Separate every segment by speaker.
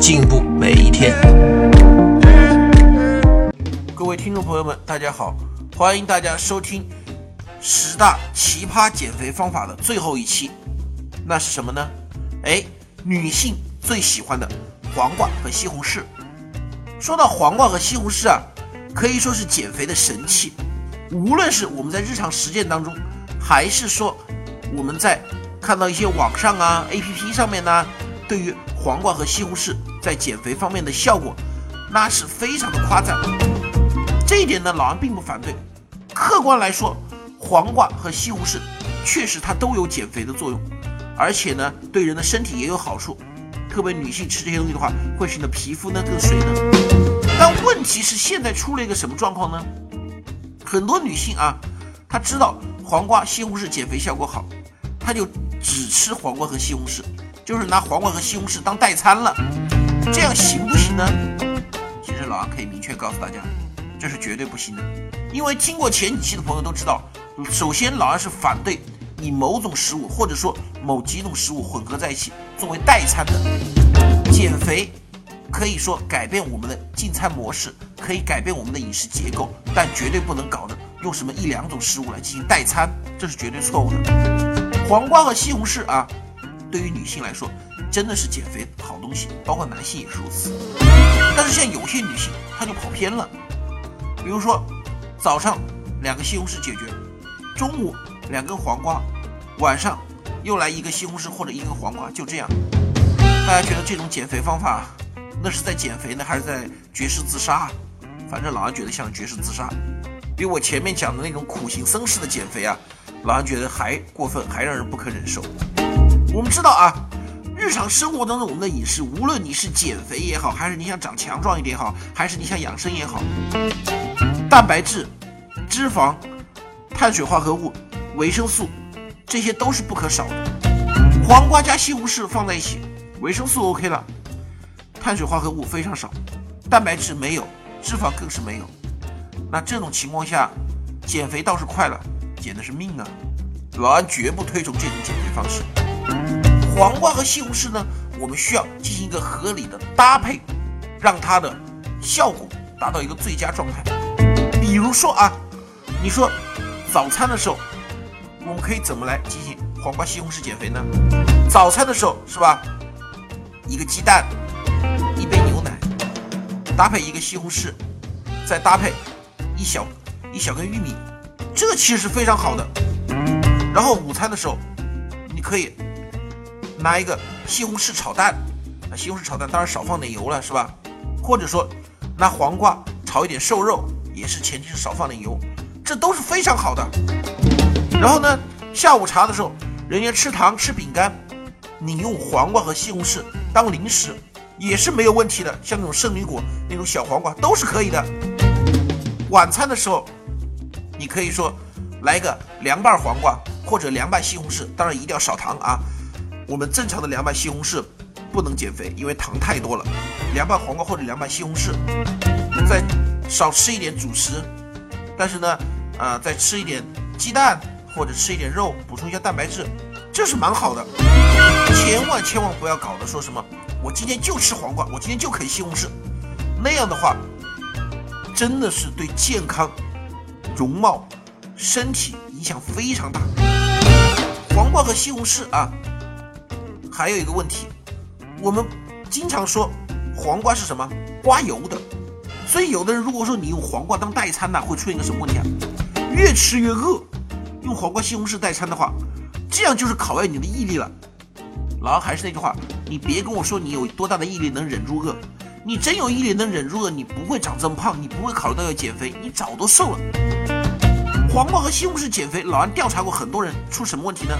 Speaker 1: 进步每一天。各位听众朋友们，大家好，欢迎大家收听十大奇葩减肥方法的最后一期。那是什么呢？哎，女性最喜欢的黄瓜和西红柿。说到黄瓜和西红柿啊，可以说是减肥的神器。无论是我们在日常实践当中，还是说我们在看到一些网上啊、APP 上面呢。对于黄瓜和西红柿在减肥方面的效果，那是非常的夸赞。这一点呢，老安并不反对。客观来说，黄瓜和西红柿确实它都有减肥的作用，而且呢，对人的身体也有好处。特别女性吃这些东西的话，会使你的皮肤呢更水嫩。但问题是，现在出了一个什么状况呢？很多女性啊，她知道黄瓜、西红柿减肥效果好，她就只吃黄瓜和西红柿。就是拿黄瓜和西红柿当代餐了，这样行不行呢？其实老安可以明确告诉大家，这是绝对不行的。因为听过前几期的朋友都知道，首先老安是反对以某种食物或者说某几种食物混合在一起作为代餐的。减肥可以说改变我们的进餐模式，可以改变我们的饮食结构，但绝对不能搞的用什么一两种食物来进行代餐，这是绝对错误的。黄瓜和西红柿啊。对于女性来说，真的是减肥好东西，包括男性也是如此。但是像有些女性，她就跑偏了。比如说，早上两个西红柿解决，中午两根黄瓜，晚上又来一个西红柿或者一根黄瓜，就这样。大家觉得这种减肥方法，那是在减肥呢，还是在绝食自杀？反正老安觉得像绝食自杀，比我前面讲的那种苦行僧式的减肥啊，老安觉得还过分，还让人不可忍受。我们知道啊，日常生活当中我们的饮食，无论你是减肥也好，还是你想长强壮一点也好，还是你想养生也好，蛋白质、脂肪、碳水化合物、维生素，这些都是不可少的。黄瓜加西红柿放在一起，维生素 OK 了，碳水化合物非常少，蛋白质没有，脂肪更是没有。那这种情况下，减肥倒是快了，减的是命啊！老安绝不推崇这种减肥方式。黄瓜和西红柿呢，我们需要进行一个合理的搭配，让它的效果达到一个最佳状态。比如说啊，你说早餐的时候，我们可以怎么来进行黄瓜西红柿减肥呢？早餐的时候是吧？一个鸡蛋，一杯牛奶，搭配一个西红柿，再搭配一小一小根玉米，这其实是非常好的。然后午餐的时候，你可以。拿一个西红柿炒蛋，那西红柿炒蛋当然少放点油了，是吧？或者说拿黄瓜炒一点瘦肉，也是前提是少放点油，这都是非常好的。然后呢，下午茶的时候，人家吃糖吃饼干，你用黄瓜和西红柿当零食也是没有问题的，像那种圣女果那种小黄瓜都是可以的。晚餐的时候，你可以说来一个凉拌黄瓜或者凉拌西红柿，当然一定要少糖啊。我们正常的凉拌西红柿不能减肥，因为糖太多了。凉拌黄瓜或者凉拌西红柿，再少吃一点主食，但是呢，啊，再吃一点鸡蛋或者吃一点肉，补充一下蛋白质，这是蛮好的。千万千万不要搞的说什么，我今天就吃黄瓜，我今天就啃西红柿，那样的话，真的是对健康、容貌、身体影响非常大。黄瓜和西红柿啊。还有一个问题，我们经常说黄瓜是什么刮油的，所以有的人如果说你用黄瓜当代餐呢，会出现一个什么问题啊？越吃越饿。用黄瓜西红柿代餐的话，这样就是考验你的毅力了。老还是那句话，你别跟我说你有多大的毅力能忍住饿，你真有毅力能忍住饿，你不会长这么胖，你不会考虑到要减肥，你早都瘦了。黄瓜和西红柿减肥，老安调查过很多人，出什么问题呢？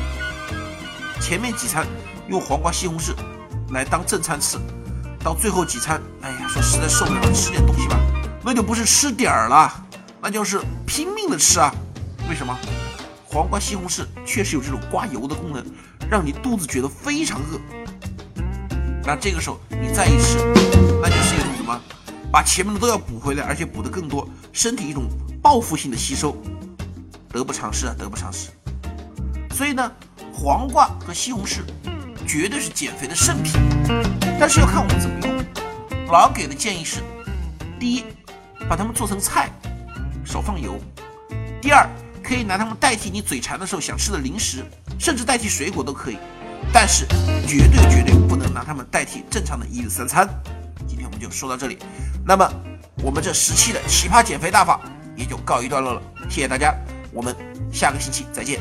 Speaker 1: 前面几餐。用黄瓜、西红柿来当正餐吃，到最后几餐，哎呀，说实在受不了，吃点东西吧，那就不是吃点儿了，那就是拼命的吃啊！为什么？黄瓜、西红柿确实有这种刮油的功能，让你肚子觉得非常饿。那这个时候你再一吃，那就是一种什么？把前面的都要补回来，而且补的更多，身体一种报复性的吸收，得不偿失啊，得不偿失。所以呢，黄瓜和西红柿绝对是减肥的圣品，但是要看我们怎么用。老给的建议是：第一，把它们做成菜，少放油；第二，可以拿它们代替你嘴馋的时候想吃的零食，甚至代替水果都可以。但是绝对绝对不能拿它们代替正常的一日三餐。今天我们就说到这里，那么我们这十期的奇葩减肥大法也就告一段落了。谢谢大家，我们下个星期再见。